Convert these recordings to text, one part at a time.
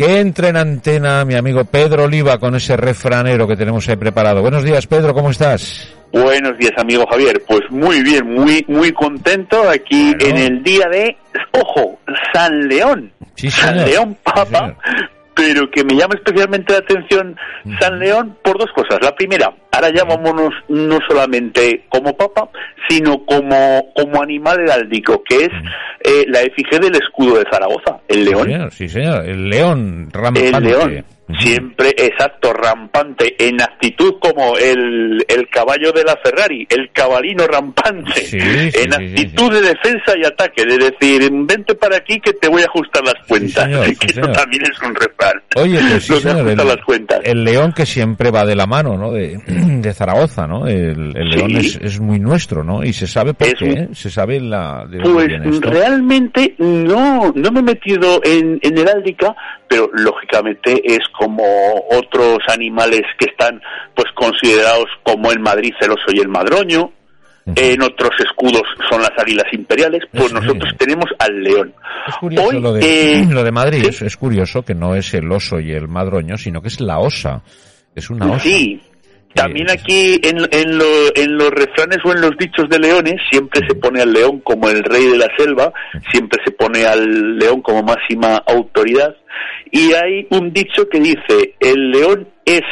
que entre en antena mi amigo Pedro Oliva con ese refranero que tenemos ahí preparado. Buenos días, Pedro, ¿cómo estás? Buenos días, amigo Javier. Pues muy bien, muy muy contento aquí en el día de, ojo, San León. San León Papa, pero que me llama especialmente la atención San León por dos cosas. La primera, ahora llamámonos no solamente como papa, sino como, como animal heráldico, que es eh, la efigie del escudo de Zaragoza, el león. Sí, señor, el león. El león. Siempre exacto, rampante, en actitud como el, el caballo de la Ferrari, el cabalino rampante, en actitud de defensa y ataque, de decir, vente para aquí que te voy a ajustar las cuentas, que eso también es un refrán. Oye, pues el, las cuentas. el león que siempre va de la mano, ¿no? De, de Zaragoza, ¿no? El, león es, es, muy nuestro, ¿no? Y se sabe por qué, ¿eh? se sabe la... De pues realmente no, no me he metido en, en heráldica, pero lógicamente es como otros animales que están pues considerados como el Madrid el oso y el madroño, en otros escudos son las águilas imperiales, pues nosotros tenemos al león. Es curioso lo, de, eh, lo de Madrid, es, curioso que no es el oso y el madroño, sino que es la osa. Es una osa. Sí, también aquí en, en, los refranes o en los dichos de leones siempre se pone al león como el rey de la selva, siempre se pone al león como máxima autoridad. Y hay un dicho que dice, el león es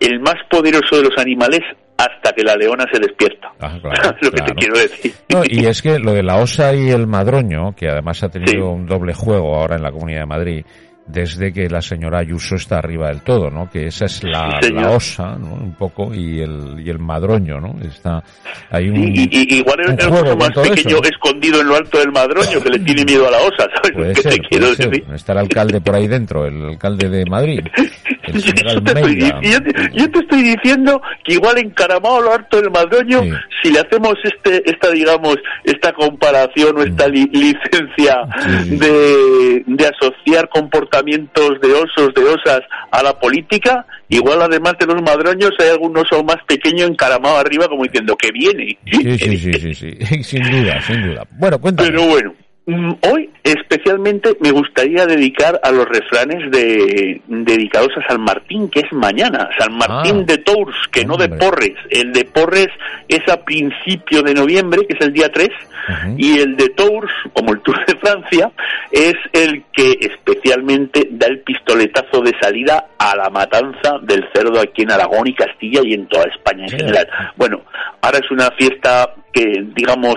el más poderoso de los animales hasta que la leona se despierta. Ah, lo que te quiero decir. y es que lo de la osa y el madroño, que además ha tenido un doble juego ahora en la Comunidad de Madrid, desde que la señora Ayuso está arriba del todo, ¿no? Que esa es la, osa, ¿no? Un poco, y el, y el madroño, ¿no? Está, hay un, y, igual es el juego más pequeño escondido en lo alto del madroño que le tiene miedo a la osa, ¿sabes? Puede ser, te quiero decir? Está el alcalde por ahí dentro, el alcalde de Madrid. El yo, te estoy, yo, te, estoy diciendo que igual encaramado lo alto del madroño, si le hacemos este, esta, digamos, esta comparación o esta licencia de, de asociar comportamientos de osos, de osas a la política, igual además de los madroños hay algún oso más pequeño encaramado arriba como diciendo que viene. Sí, sí, sí, sí, sin duda, sin duda. Bueno, cuéntame. Pero bueno, hoy especialmente me gustaría dedicar a los refranes de, dedicados a San Martín, que es mañana. San Martín ah. de Tours, que no de Porres. El de Porres es a principio de noviembre, que es el día 3, y el de Tours, como el Tour de Francia, es el que especialmente pistoletazo de salida a la matanza del cerdo aquí en Aragón y Castilla y en toda España en general. Bueno, ahora es una fiesta que, digamos,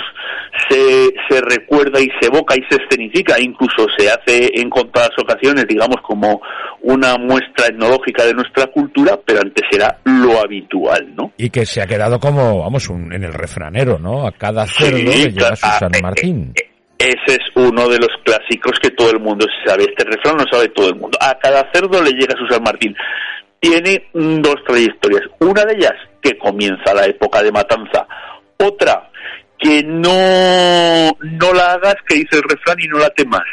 se, se recuerda y se evoca y se escenifica, incluso se hace en contadas ocasiones, digamos, como una muestra etnológica de nuestra cultura, pero antes era lo habitual, ¿no? Y que se ha quedado como, vamos, un, en el refranero, ¿no? A cada cerdo le llega su San Martín. Ese es uno de los clásicos que todo el mundo sabe. Este refrán lo sabe todo el mundo. A cada cerdo le llega su San Martín. Tiene dos trayectorias. Una de ellas, que comienza la época de matanza. Otra, que no, no la hagas, que dice el refrán, y no la temas.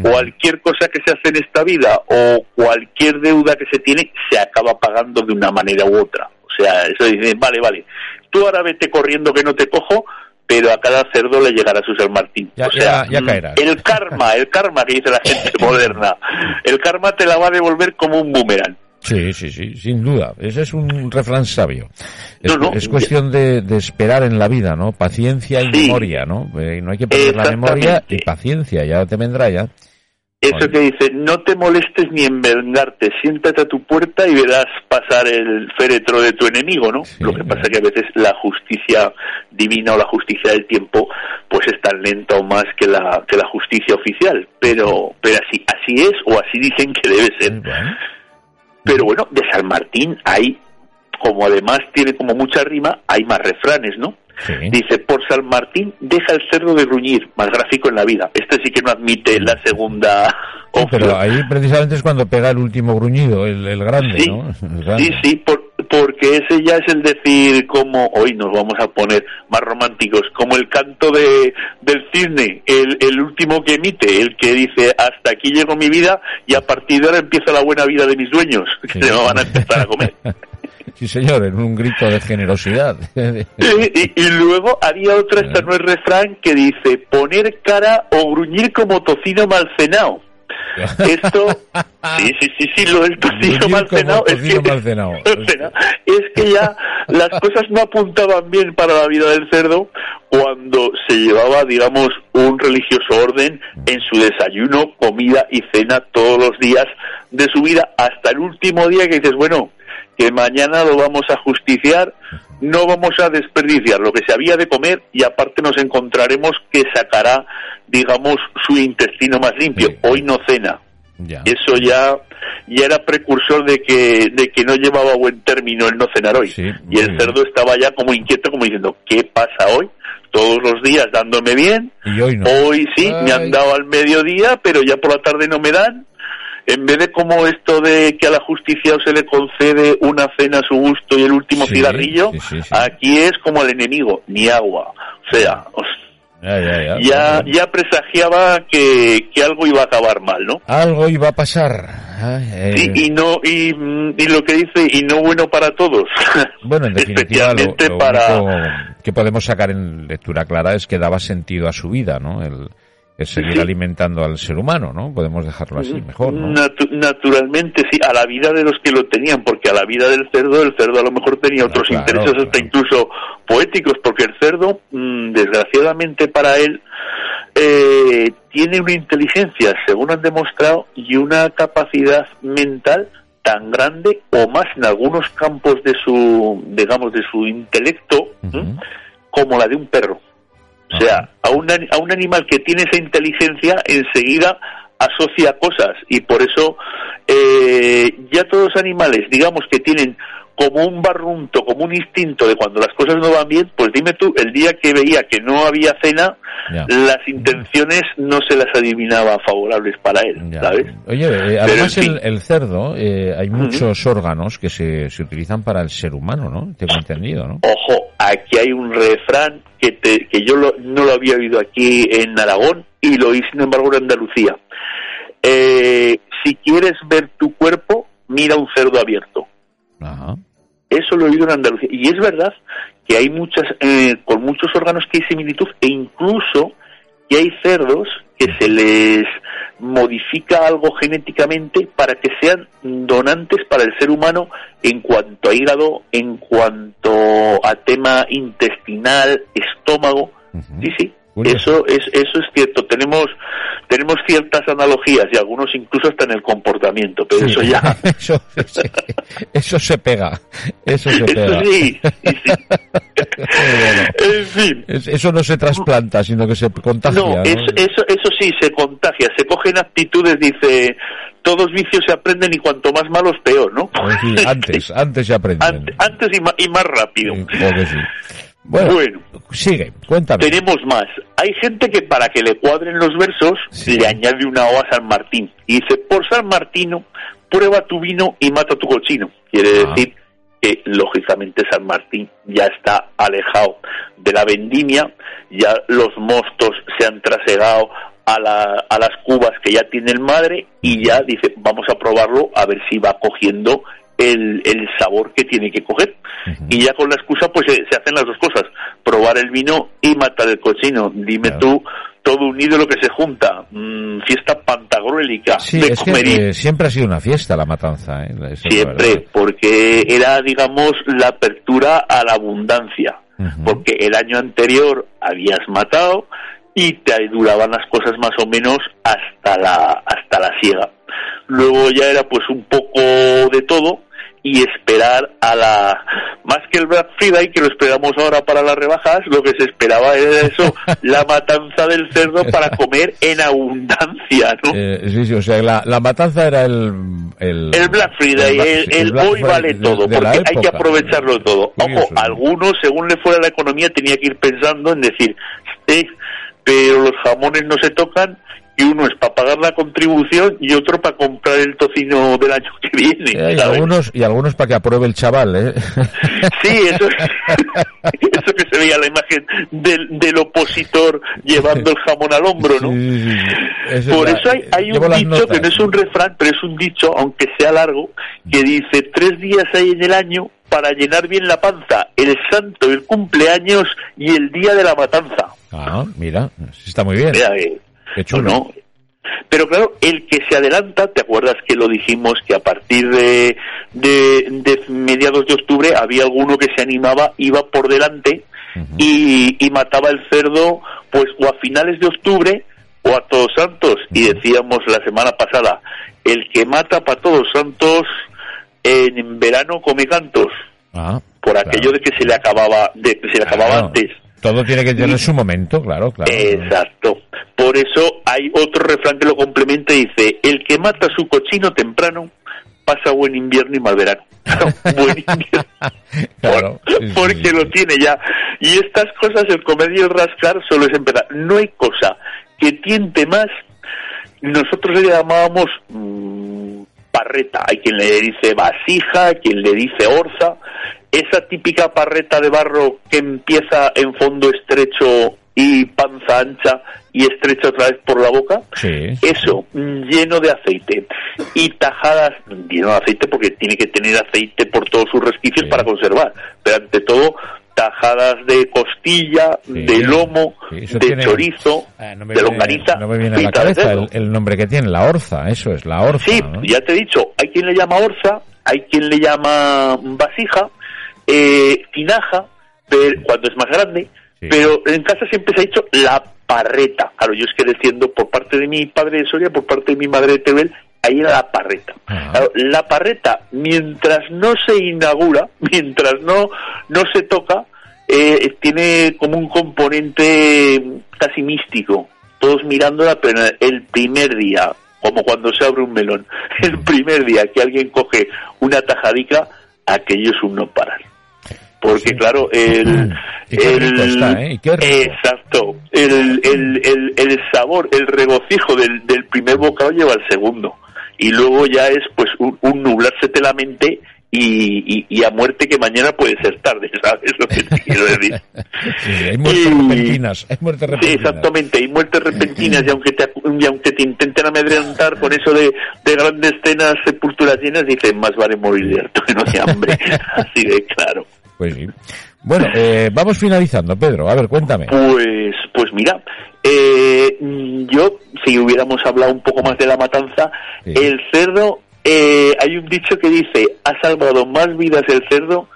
Cualquier cosa que se hace en esta vida o cualquier deuda que se tiene se acaba pagando de una manera u otra. O sea, eso dice, vale, vale, tú ahora vete corriendo que no te cojo, pero a cada cerdo le llegará su San Martín. o sea, ya, caerá. el karma, el karma que dice la gente moderna, el karma te la va a devolver como un boomerang. Sí, sí, sí, sin duda. Ese es un refrán sabio. Es, cuestión de, esperar en la vida, ¿no? Paciencia y memoria, ¿no? Eh, no hay que perder la memoria y paciencia, ya te vendrá ya. Eso que dice, no te molestes ni en vengarte, siéntate a tu puerta y verás pasar el féretro de tu enemigo, ¿no? Lo que pasa que a veces la justicia divina o la justicia del tiempo pues es tan lenta o más que la, que la justicia oficial, pero, pero así, así es o así dicen que debe ser. Pero bueno, de San Martín hay, como además tiene como mucha rima, hay más refranes, ¿no? Dice, por San Martín deja el cerdo de gruñir, más gráfico en la vida. Este sí que no admite la segunda pero ahí precisamente es cuando pega el último gruñido, el, grande, sí, ¿no? Sí, sí, porque ese ya es el decir como hoy nos vamos a poner más románticos, como el canto de del cisne, el, el último que emite, el que dice hasta aquí llegó mi vida y a partir de ahora empieza la buena vida de mis dueños, que se me van a empezar a comer. Sí, señor, en un grito de generosidad. y, luego había otra, esta no es refrán, que dice poner cara o gruñir como tocino mal cenado. Esto, sí, sí, sí, sí, lo del tocino mal cenado, es que, es que ya las cosas no apuntaban bien para la vida del cerdo cuando se llevaba, digamos, un religioso orden en su desayuno, comida y cena todos los días de su vida, hasta el último día que dices, bueno, que mañana lo vamos a justiciar, no vamos a desperdiciar lo que se había de comer y aparte nos encontraremos que sacará, digamos, su intestino más limpio. Hoy no cena. Eso ya ya era precursor de que de que no llevaba buen término el no cenar hoy. y el cerdo estaba ya como inquieto, como diciendo, ¿qué pasa hoy? Todos los días dándome bien. hoy, sí, me han dado al mediodía, pero ya por la tarde no me dan en vez de como esto de que a la justicia se le concede una cena a su gusto y el último cigarrillo, aquí es como el enemigo, ni agua. O sea, ya, ya, presagiaba que, que, algo iba a acabar mal, ¿no? Algo iba a pasar. sí, y no y, y, lo que dice y no bueno para todos. Bueno, en definitiva, lo, para... que podemos sacar en lectura clara es que daba sentido a su vida, ¿no? El, es seguir alimentando al ser humano, ¿no? Podemos dejarlo así, mejor, ¿no? naturalmente, sí, a la vida de los que lo tenían, porque a la vida del cerdo, el cerdo a lo mejor tenía otros intereses hasta incluso poéticos, porque el cerdo, mm, desgraciadamente para él, eh, tiene una inteligencia, según han demostrado, y una capacidad mental tan grande o más en algunos campos de su, digamos, de su intelecto, como la de un perro. O sea, a un, a un animal que tiene esa inteligencia enseguida asocia cosas y por eso eh, ya todos los animales, digamos que tienen como un barrunto, como un instinto de cuando las cosas no van bien, pues dime tú, el día que veía que no había cena, las intenciones no se las adivinaba favorables para él, ¿sabes? Oye, eh, además el, cerdo, eh, hay muchos órganos que se, se utilizan para el ser humano, ¿no? Tengo entendido, ¿no? Ojo, aquí hay un refrán que, te, que yo no lo había oído aquí en Aragón y lo oí sin embargo en Andalucía. Eh, si quieres ver tu cuerpo, mira un cerdo abierto. Eso lo he oído en Andalucía. Y es verdad que hay muchas, eh, con muchos órganos que hay similitud e incluso que hay cerdos que se les modifica algo genéticamente para que sean donantes para el ser humano en cuanto a hígado, en cuanto a tema intestinal, estómago. Sí, sí, eso es, eso es cierto. Tenemos, tenemos ciertas analogías y algunos incluso hasta en el comportamiento, pero eso ya. eso, se pega. Eso se pega. sí, en fin. Eso no se trasplanta, sino que se contagia. No, Eso, eso, sí, se contagia. Se cogen actitudes, dice, todos vicios se aprenden y cuanto más malos, peor, ¿no? antes, antes se aprenden. Antes, y, más, rápido. Bueno, sigue, cuéntame. Tenemos más. Hay gente que para que le cuadren los versos le añade una O a San Martín. Y dice, por San Martino, prueba tu vino y mata tu cochino. Quiere ah. decir que lógicamente San Martín ya está alejado de la vendimia, ya los mostos se han trasegado a, la, a las cubas que ya tiene el madre y ya dice, vamos a probarlo a ver si va cogiendo el, el sabor que tiene que coger. Y ya con la excusa pues se, hacen las dos cosas, probar el vino y matar el cochino. Dime tú, todo unido lo que se junta, mm, fiesta pantagruélica de siempre ha sido una fiesta la matanza. ¿eh? Siempre, porque era, digamos, la apertura a la abundancia. Porque el año anterior habías matado y te duraban las cosas más o menos hasta la, hasta la siega. Luego ya era pues un poco de todo y esperar a la más que el Black Friday que lo esperamos ahora para las rebajas lo que se esperaba era eso la matanza del cerdo para comer en abundancia ¿no? Eh, sí, sí, o sea la, la matanza era el el, el Black Friday el, hoy vale todo porque hay que aprovecharlo todo. Ojo algunos según le fuera la economía tenía que ir pensando en decir eh, pero los jamones no se tocan que uno es para pagar la contribución y otro para comprar el tocino del año que viene. y, algunos, y algunos para que apruebe el chaval, ¿eh? Sí, eso, eso que se veía la imagen del, del opositor llevando el jamón al hombro, ¿no? Por eso hay, hay un dicho que no es un refrán, pero es un dicho, aunque sea largo, que dice tres días hay en el año para llenar bien la panza, el santo, el cumpleaños y el día de la matanza. Ah, mira, está muy bien. Eh, Qué chulo. Pero claro, el que se adelanta, ¿te acuerdas que lo dijimos que a partir de, de, mediados de octubre había alguno que se animaba, iba por delante y, y, mataba el cerdo, pues o a finales de octubre o a Todos Santos? Y decíamos la semana pasada, el que mata para Todos Santos en verano come cantos. Ah, por aquello de que se le acababa, de que se le acababa antes. Todo tiene que tener su momento, claro, claro. Exacto. Por eso hay otro refrán que lo complementa y dice, el que mata su cochino temprano pasa buen invierno y mal verano. buen invierno. claro, porque lo tiene ya. Y estas cosas, el comer y el rascar, solo es empezar. No hay cosa que tiente más. Nosotros le llamábamos mm, parreta. Hay quien le dice vasija, hay quien le dice orza esa típica parreta de barro que empieza en fondo estrecho y panza ancha y estrecha otra vez por la boca, eso lleno de aceite. Y tajadas lleno de aceite porque tiene que tener aceite por todos sus resquicios para conservar, pero ante todo tajadas de costilla, de lomo, de chorizo, ah, de longaniza. No me viene a la cabeza el, nombre que tiene, la orza, eso es, la orza. Sí, ya te he dicho, hay quien le llama orza, hay quien le llama vasija, eh, tinaja, pero, cuando es más grande, pero en casa siempre se ha dicho la parreta. Claro, yo es que desciendo por parte de mi padre de Soria, por parte de mi madre de Teruel, ahí era la parreta. la parreta, mientras no se inaugura, mientras no, no se toca, eh, tiene como un componente casi místico. Todos mirándola, pero el primer día, como cuando se abre un melón, el primer día que alguien coge una tajadica, aquello es un no parar porque claro el, ¿eh? exacto el, el, el, sabor el regocijo del, del primer bocado lleva al segundo y luego ya es pues un, nublársete la mente y, y, a muerte que mañana puede ser tarde, ¿sabes lo que quiero decir? Sí, hay muertes repentinas, hay muertes repentinas. Sí, exactamente, hay muertes repentinas y aunque te, y aunque te intenten amedrentar con eso de, de grandes cenas, sepulturas llenas, dicen, más vale morir de harto que no de hambre, así de claro. Pues sí. Bueno, eh, vamos finalizando, Pedro. A ver, cuéntame. Pues, pues mira, eh, yo, si hubiéramos hablado un poco más de la matanza, el cerdo, eh, hay un dicho que dice, ha salvado más vidas el cerdo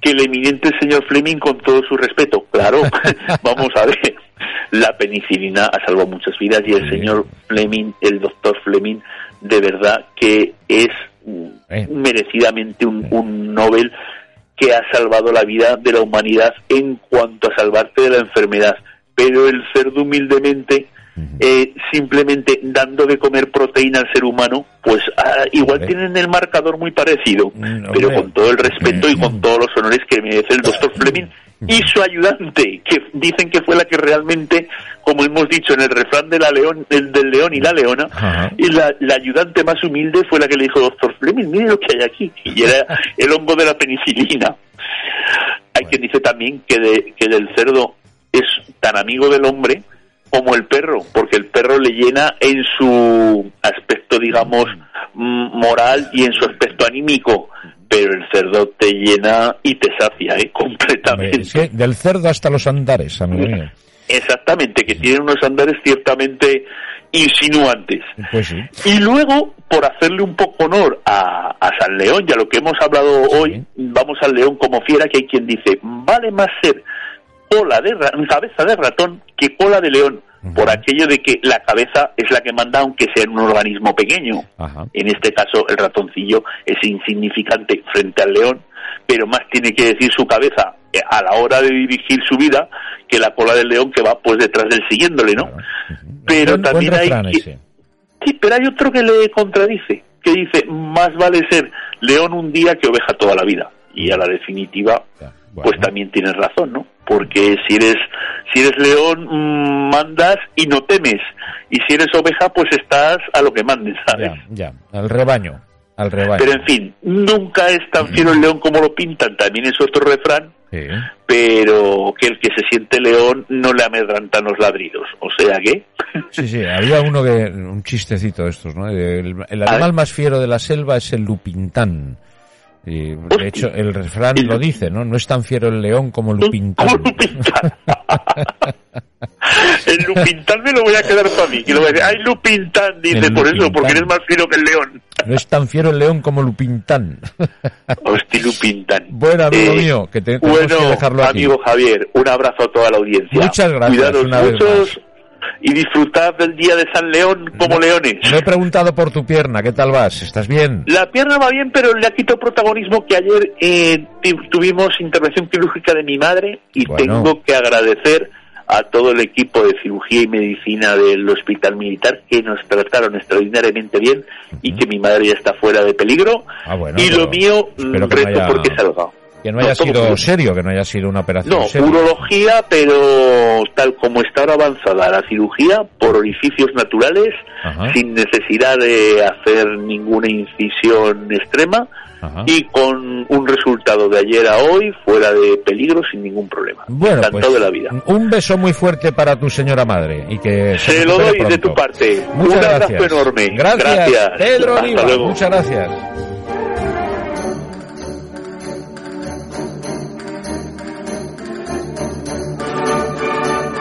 que el eminente señor Fleming con todo su respeto. Claro, vamos a ver, la penicilina ha salvado muchas vidas y el señor Fleming, el doctor Fleming, de verdad que es merecidamente un, un Nobel que ha salvado la vida de la humanidad en cuanto a salvarte de la enfermedad. Pero el cerdo humildemente, eh, simplemente dando de comer proteína al ser humano, pues ah, igual tienen el marcador muy parecido, mm, pero con todo el respeto y con todos los honores que merece el doctor Fleming y su ayudante, que dicen que fue la que realmente, como hemos dicho en el refrán de la león, el del león y la leona, y la, ayudante más humilde fue la que le dijo, doctor Fleming, mire lo que hay aquí, y era el hongo de la penicilina. Hay quien dice también que, de, que el cerdo es tan amigo del hombre como el perro, porque el perro le llena en su aspecto, digamos, moral y en su aspecto anímico pero el cerdo te llena y te sacia ¿eh? completamente. del cerdo hasta los andares, amigo mío. Exactamente, que tienen unos andares ciertamente insinuantes. Pues y luego, por hacerle un poco honor a, a San León, ya lo que hemos hablado hoy, vamos al león como fiera, que hay quien dice, vale más ser cola de cabeza de ratón que cola de león por aquello de que la cabeza es la que manda aunque sea en un organismo pequeño. En este caso el ratoncillo es insignificante frente al león, pero más tiene que decir su cabeza eh, a la hora de dirigir su vida que la cola del león que va pues detrás del siguiéndole, ¿no? Pero también hay Sí, pero hay otro que le contradice, que dice, más vale ser león un día que oveja toda la vida. Y a la definitiva, pues también tienes razón, ¿no? Porque si eres si eres león mm, mandas y no temes. Y si eres oveja pues estás a lo que mandes sabes ya, ya al rebaño al rebaño. Pero en fin nunca es tan fiero el león como lo pintan también es otro refrán pero que el que se siente león no le amedrantan los ladridos o sea que sí sí había uno que un chistecito de estos no el, el animal más fiero de la selva es el lupintán y de hecho, el refrán lo dice, ¿no? No es tan fiero el león como Lupintán. el Lupintán me lo voy a quedar para mí. Y lo voy a decir, ¡ay, Lupintán! Dice, por eso, porque eres más fiero que el león. no es tan fiero el león como Lupintán. Hostia, Lupintán. Bueno, amigo eh, mío, que te, bueno, que dejarlo aquí. amigo Javier, un abrazo a toda la audiencia. Muchas gracias. Cuidados una muchos y disfrutar del día de San León como leones. No he preguntado por tu pierna, ¿qué tal vas? ¿Estás bien? La pierna va bien, pero le ha quitado protagonismo que ayer eh, tuvimos intervención quirúrgica de mi madre y tengo que agradecer a todo el equipo de cirugía y medicina del Hospital Militar que nos trataron extraordinariamente bien y que mi madre ya está fuera de peligro. Ah, y lo mío, reto porque salga. Que no haya sido serio, que no haya sido una operación no, urología, pero tal como está ahora avanzada la cirugía, por orificios naturales, sin necesidad de hacer ninguna incisión extrema, y con un resultado de ayer a hoy fuera de peligro sin ningún problema. Bueno, pues, de la vida. Un beso muy fuerte para tu señora madre y que se, lo doy de tu parte. Muchas un abrazo enorme. Gracias, Pedro Muchas gracias.